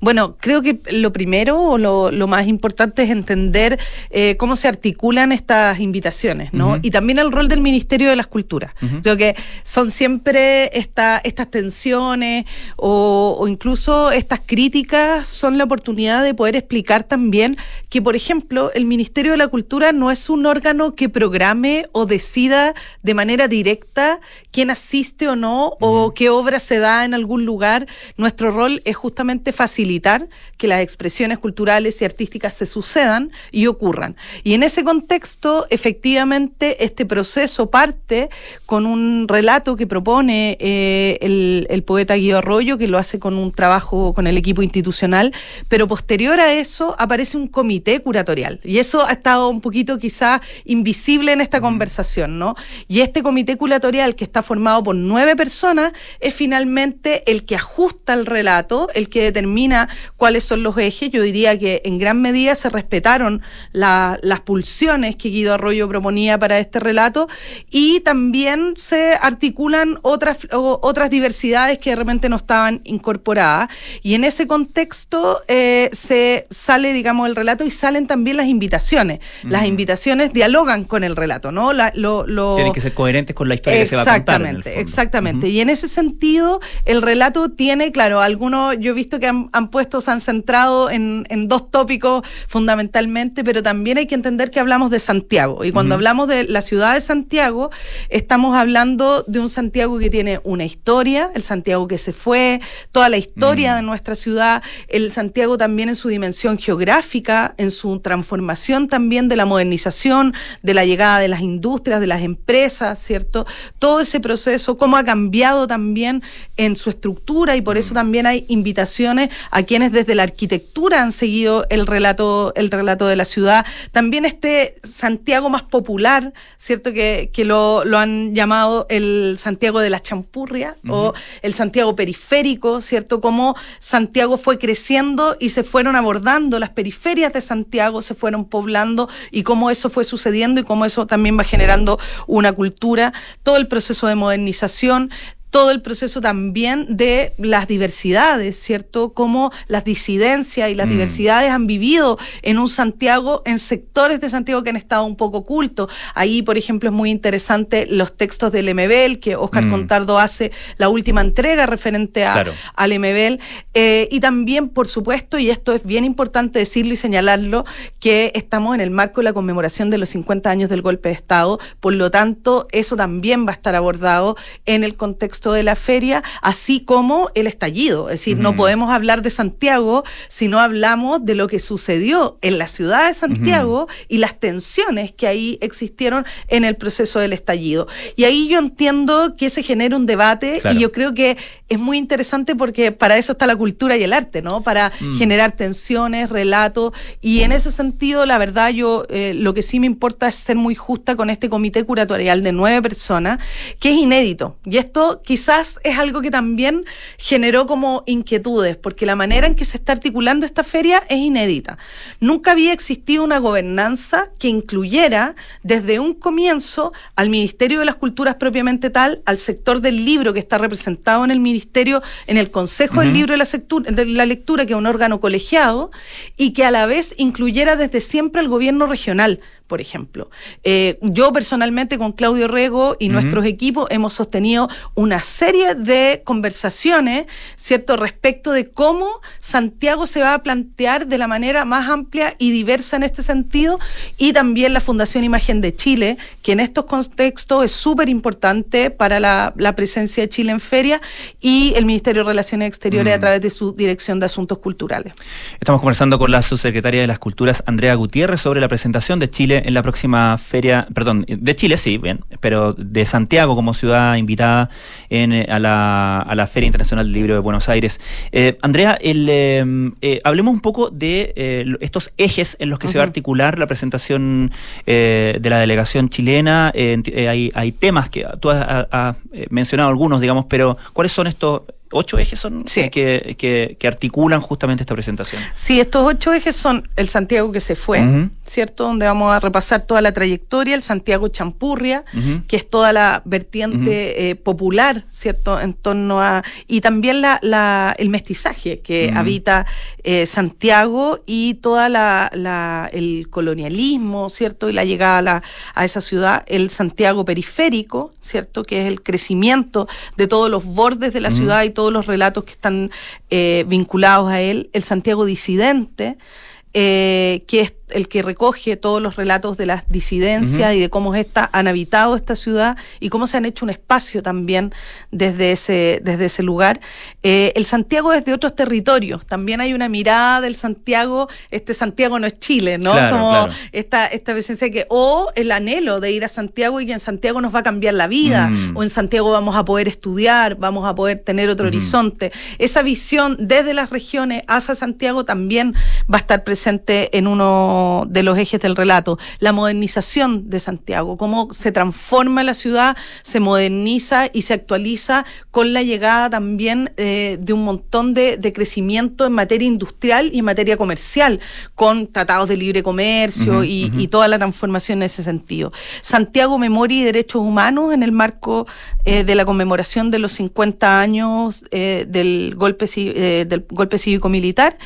Bueno, creo que lo primero o lo, lo más importante es entender eh, cómo se articulan estas invitaciones invitaciones, ¿no? Ujú. Y también el rol del Ministerio de las Culturas. Ujú. Creo que son siempre esta, estas tensiones o, o incluso estas críticas son la oportunidad de poder explicar también que, por ejemplo, el Ministerio de la Cultura no es un órgano que programe o decida de manera directa quién asiste o no o qué obra se da en algún lugar. Nuestro rol es justamente facilitar que las expresiones culturales y artísticas se sucedan y ocurran. Y en ese contexto, efectivamente, este proceso parte con un relato que propone eh, el, el poeta Guido Arroyo, que lo hace con un trabajo con el equipo institucional, pero posterior a eso aparece un comité curatorial. Y eso ha estado un poquito quizá invisible en esta conversación, ¿no? Y este comité curatorial, que está formado por nueve personas, es finalmente el que ajusta el relato, el que determina cuáles son los ejes. Yo diría que en gran medida se respetaron la- las pulsiones que Guido Arroyo proponía para este relato y también se articulan otras, o- otras diversidades que de repente no estaban incorporadas. Y en ese contexto eh, se sale, digamos, el relato y salen también las invitaciones. Las invitaciones dialogan con el relato, ¿no? La- lo- lo- Tienen que ser coherentes con la historia que se va a contar. en el Exactamente, exactamente. Y en ese sentido, el relato tiene, claro, algunos, yo he visto que han, han puesto, se han centrado en, en dos tópicos fundamentalmente, pero también hay que entender que hablamos de Santiago. Y cuando hablamos de la ciudad de Santiago, estamos hablando de un Santiago que tiene una historia, el Santiago que se fue, toda la historia de nuestra ciudad, el Santiago también en su dimensión geográfica, en su transformación también de la modernización, de la llegada de las industrias, de las empresas, ¿cierto? Todo ese proceso, cómo ha cambiado también en su estructura y por eso también hay invitaciones a quienes desde la arquitectura han seguido el relato, el relato de la ciudad. También este Santiago más popular, ¿cierto? Que, que lo, lo han llamado el Santiago de la Champurria o el Santiago periférico, ¿cierto? Cómo Santiago fue creciendo y se fueron abordando las periferias de Santiago, se fueron poblando y cómo eso fue sucediendo y cómo eso también va generando una cultura, todo el proceso de modernización todo el proceso también de las diversidades, ¿cierto? Cómo las disidencias y las Mm. diversidades han vivido en un Santiago, en sectores de Santiago que han estado un poco ocultos. Ahí, por ejemplo, es muy interesante los textos del MBL, que Oscar Mm. Contardo hace la última entrega referente a, Claro. al MBL. Eh, y también, por supuesto, y esto es bien importante decirlo y señalarlo, que estamos en el marco de la conmemoración de los 50 años del golpe de Estado. Por lo tanto, eso también va a estar abordado en el contexto de la feria, así como el estallido. Es decir, no podemos hablar de Santiago si no hablamos de lo que sucedió en la ciudad de Santiago y las tensiones que ahí existieron en el proceso del estallido. Y ahí yo entiendo que se genera un debate Claro. y yo creo que es muy interesante porque para eso está la cultura y el arte, ¿no? Para Mm. generar tensiones, relatos. Y en ese sentido, la verdad, yo eh, lo que sí me importa es ser muy justa con este comité curatorial de nueve personas, que es inédito. Y esto quizás es algo que también generó como inquietudes, porque la manera en que se está articulando esta feria es inédita. Nunca había existido una gobernanza que incluyera desde un comienzo al Ministerio de las Culturas propiamente tal, al sector del libro que está representado en el Ministerio, en el Consejo del. Libro de la, de la Lectura, que es un órgano colegiado, y que a la vez incluyera desde siempre al gobierno regional por ejemplo. Eh, yo personalmente con Claudio Rego y nuestros equipos hemos sostenido una serie de conversaciones, ¿cierto?, respecto de cómo Santiago se va a plantear de la manera más amplia y diversa en este sentido, y también la Fundación Imagen de Chile, que en estos contextos es súper importante para la, la presencia de Chile en feria, y el Ministerio de Relaciones Exteriores Mm. a través de su Dirección de Asuntos Culturales. Estamos conversando con la subsecretaria de las Culturas, Andrea Gutiérrez, sobre la presentación de Chile en la próxima feria, perdón, de Chile sí, bien, pero de Santiago como ciudad invitada en, eh, a, la, a la Feria Internacional del Libro de Buenos Aires. Eh, Andrea, el, eh, hablemos un poco de estos ejes en los que se va a articular la presentación de la delegación chilena. Hay, hay temas que tú has, has- mencionado algunos, digamos, pero ¿cuáles son estos ocho ejes son que, que, que articulan justamente esta presentación. Sí, estos ocho ejes son el Santiago que se fue. ¿cierto? Donde vamos a repasar toda la trayectoria, el Santiago Champurria, que es toda la vertiente eh, popular, ¿cierto? En torno a. Y también la, la- el mestizaje que habita eh, Santiago y toda la, la- el colonialismo, ¿cierto? Y la llegada a, la- a esa ciudad, el Santiago periférico, ¿cierto? Que es el crecimiento de todos los bordes de la ciudad y todos los relatos que están eh, vinculados a él, el Santiago disidente, eh, que es el que recoge todos los relatos de las disidencias y de cómo esta, han habitado esta ciudad y cómo se han hecho un espacio también desde ese, desde ese lugar. Eh, el Santiago desde otros territorios, también hay una mirada del Santiago, este Santiago no es Chile, ¿no? Claro, como claro. esta, esta presencia que, o el anhelo de ir a Santiago y que en Santiago nos va a cambiar la vida, Mm. o en Santiago vamos a poder estudiar, vamos a poder tener otro horizonte. Esa visión desde las regiones hacia Santiago también va a estar presente en uno de los ejes del relato. La modernización de Santiago, cómo se transforma la ciudad, se moderniza y se actualiza con la llegada también eh, de un montón de, de crecimiento en materia industrial y en materia comercial, con tratados de libre comercio y, toda la transformación en ese sentido. Santiago Memoria y Derechos Humanos en el marco eh, de la conmemoración de los 50 años eh, del, golpe, del golpe cívico-militar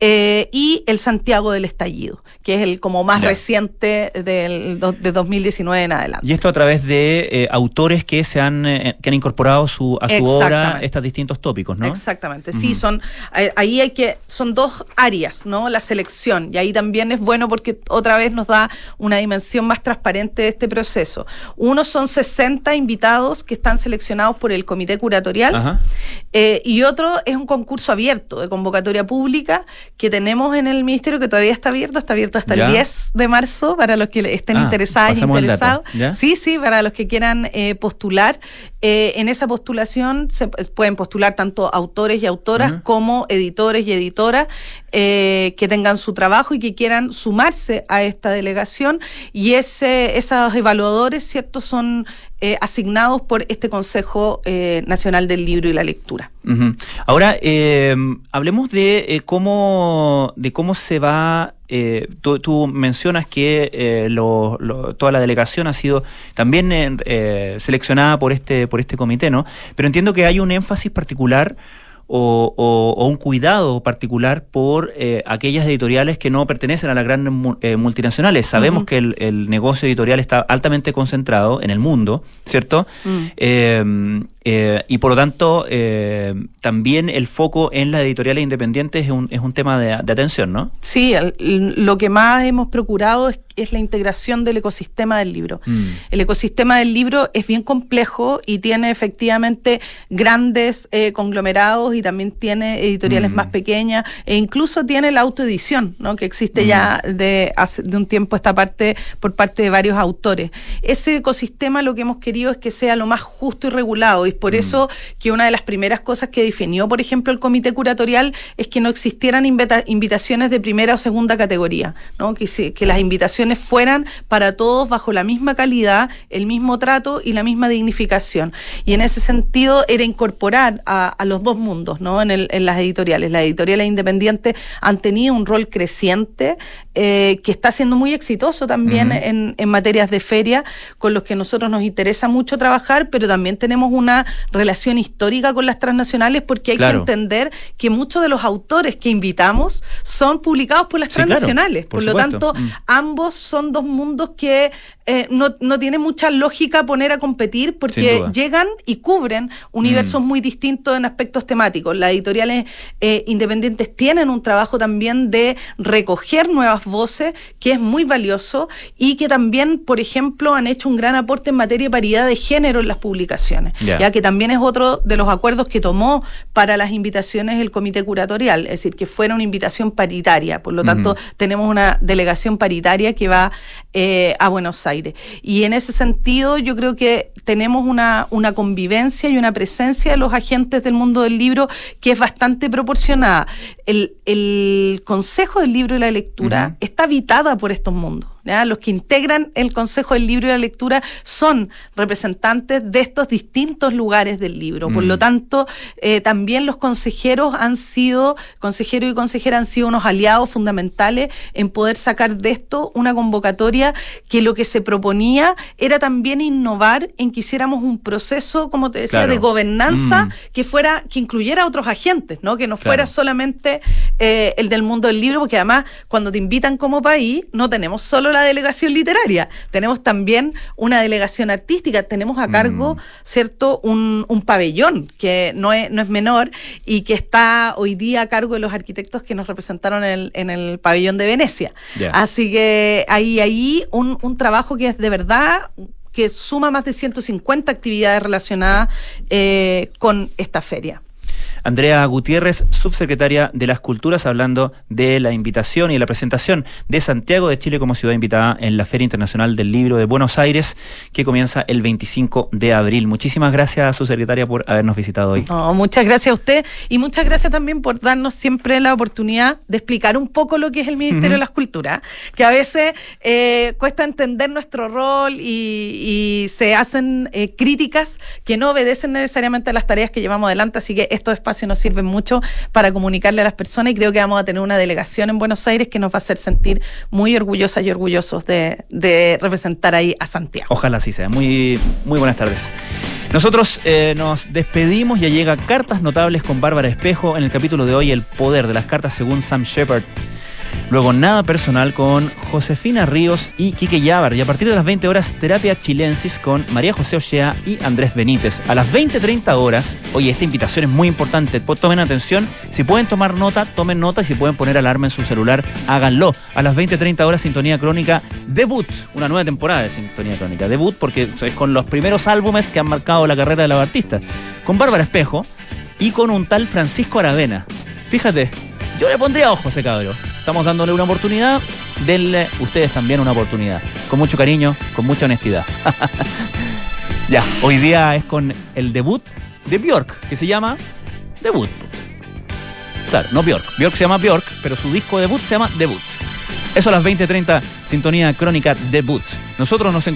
y el Santiago del Estallido, que es el como más Ya. reciente del, de 202019 en adelante. Y esto a través de eh, autores que se han, eh, que han incorporado su, a su obra estos distintos tópicos, ¿no? Exactamente, sí, son ahí hay que son dos áreas, ¿no? La selección y ahí también es bueno porque otra vez nos da una dimensión más transparente de este proceso. Uno son 60 invitados que están seleccionados por el comité curatorial eh, y otro es un concurso abierto de convocatoria pública que tenemos en el ministerio que todavía está abierto, está abierto hasta Ya. el 10 de marzo para los que estén Ah, interesadas y dato, interesados. Sí, sí, para los que quieran eh, postular. Eh, en esa postulación se pueden postular tanto autores y autoras como editores y editoras eh, que tengan su trabajo y que quieran sumarse a esta delegación. Y ese, esos evaluadores, ¿cierto?, son eh, asignados por este Consejo eh, Nacional del Libro y la Lectura. Ahora, eh, hablemos de eh, cómo de cómo se va. eh, tú, tú mencionas que lo- lo- toda la delegación ha sido también seleccionada por este por este comité, ¿no? Pero entiendo que hay un énfasis particular o, o- o un cuidado particular por eh, aquellas editoriales que no pertenecen a las grandes eh, multinacionales. Sabemos que el, el negocio editorial está altamente concentrado en el mundo, ¿cierto? Mm. Eh, eh, y por lo tanto, eh, también el foco en las editoriales independientes es un, es un tema de, de atención, ¿no? Sí, el- lo que más hemos procurado es, es la integración del ecosistema del libro. El ecosistema del libro es bien complejo y tiene efectivamente grandes eh, conglomerados y también tiene editoriales Mm. más pequeñas e incluso tiene la autoedición, ¿no? que existe Mm. ya de, hace- de un tiempo esta parte por parte de varios autores. Ese ecosistema lo que hemos querido es que sea lo más justo y regulado es por eso que una de las primeras cosas que definió, por ejemplo, el comité curatorial es que no existieran invita- invitaciones de primera o segunda categoría, ¿no? que, se- que las invitaciones fueran para todos bajo la misma calidad, el mismo trato y la misma dignificación. Y en ese sentido era incorporar a, a los dos mundos ¿no? en, el- en las editoriales. Las editoriales independientes han tenido un rol creciente eh, que está siendo muy exitoso también en, en materias de feria, con los que nosotros nos interesa mucho trabajar, pero también tenemos una relación histórica con las transnacionales porque hay Claro. que entender que muchos de los autores que invitamos son publicados por las Sí, claro, transnacionales. por por lo tanto, Mm. ambos son dos mundos que eh, no, no tiene mucha lógica poner a competir porque llegan y cubren universos Mm. muy distintos en aspectos temáticos. Las editoriales eh, independientes tienen un trabajo también de recoger nuevas voces, que es muy valioso, y que también, por ejemplo, han hecho un gran aporte en materia de paridad de género en las publicaciones, Ya. ya que también es otro de los acuerdos que tomó para las invitaciones el comité curatorial, es decir, que fuera una invitación paritaria. Por lo tanto, tenemos una delegación paritaria que va eh, a Buenos Aires. Y en ese sentido, yo creo que tenemos una, una convivencia y una presencia de los agentes del mundo del libro que es bastante proporcionada. El, el Consejo del Libro y la Lectura está habitada por estos mundos. ¿Ya? Los que integran el Consejo del Libro y la Lectura son representantes de estos distintos lugares del libro. Por Mm. lo tanto, eh, también los consejeros han sido, consejeros y consejeras han sido unos aliados fundamentales en poder sacar de esto una convocatoria que lo que se proponía era también innovar en que hiciéramos un proceso, como te decía, Claro. de gobernanza Mm. que fuera, que incluyera a otros agentes, ¿no? Que no fuera solamente eh, el del mundo del libro, porque además cuando te invitan como país, no tenemos solo la delegación literaria, tenemos también una delegación artística, tenemos a cargo, ¿cierto?, un, un pabellón que no es, no es menor y que está hoy día a cargo de los arquitectos que nos representaron en el, en el pabellón de Venecia. Así que hay ahí un, un trabajo que es de verdad que suma más de 150 actividades relacionadas eh, con esta feria. Andrea Gutiérrez, subsecretaria de las Culturas, hablando de la invitación y de la presentación de Santiago de Chile como ciudad invitada en la Feria Internacional del Libro de Buenos Aires, que comienza el 25 de abril. Muchísimas gracias, subsecretaria, por habernos visitado hoy. No, muchas gracias a usted y muchas gracias también por darnos siempre la oportunidad de explicar un poco lo que es el Ministerio de las Culturas, que a veces eh, cuesta entender nuestro rol y, y se hacen eh, críticas que no obedecen necesariamente a las tareas que llevamos adelante, así que estos espacios nos sirven mucho para comunicarle a las personas y creo que vamos a tener una delegación en Buenos Aires que nos va a hacer sentir muy orgullosas y orgullosos de, de representar ahí a Santiago. Ojalá así sea. Muy, muy buenas tardes. Nosotros eh, nos despedimos, ya llega Cartas Notables con Bárbara Espejo en el capítulo de hoy, El Poder de las Cartas según Sam Shepard. Luego Nada Personal con Josefina Ríos y Quique Yabar. Y a partir de las 20 horas, Terapia Chilensis con María José Ochea y Andrés Benítez. A las 20.30 horas, oye, esta invitación es muy importante. Po- Tomen atención. Si pueden tomar nota, tomen nota. Y si pueden poner alarma en su celular, háganlo. A las 20.30 horas, Sintonía Crónica Debut. Una nueva temporada de Sintonía Crónica. Debut porque es con los primeros álbumes que han marcado la carrera de la artista. Con Bárbara Espejo y con un tal Francisco Aravena. Fíjate, yo le pondría ojo a ese cabro. Estamos dándole una oportunidad, denle ustedes también una oportunidad. Con mucho cariño, con mucha honestidad. [LAUGHS] ya, hoy día es con el debut de Bjork, que se llama Debut. Claro, no Bjork. Bjork se llama Bjork, pero su disco debut se llama Debut. Eso a las 20.30, sintonía crónica Debut. Nosotros nos encontramos.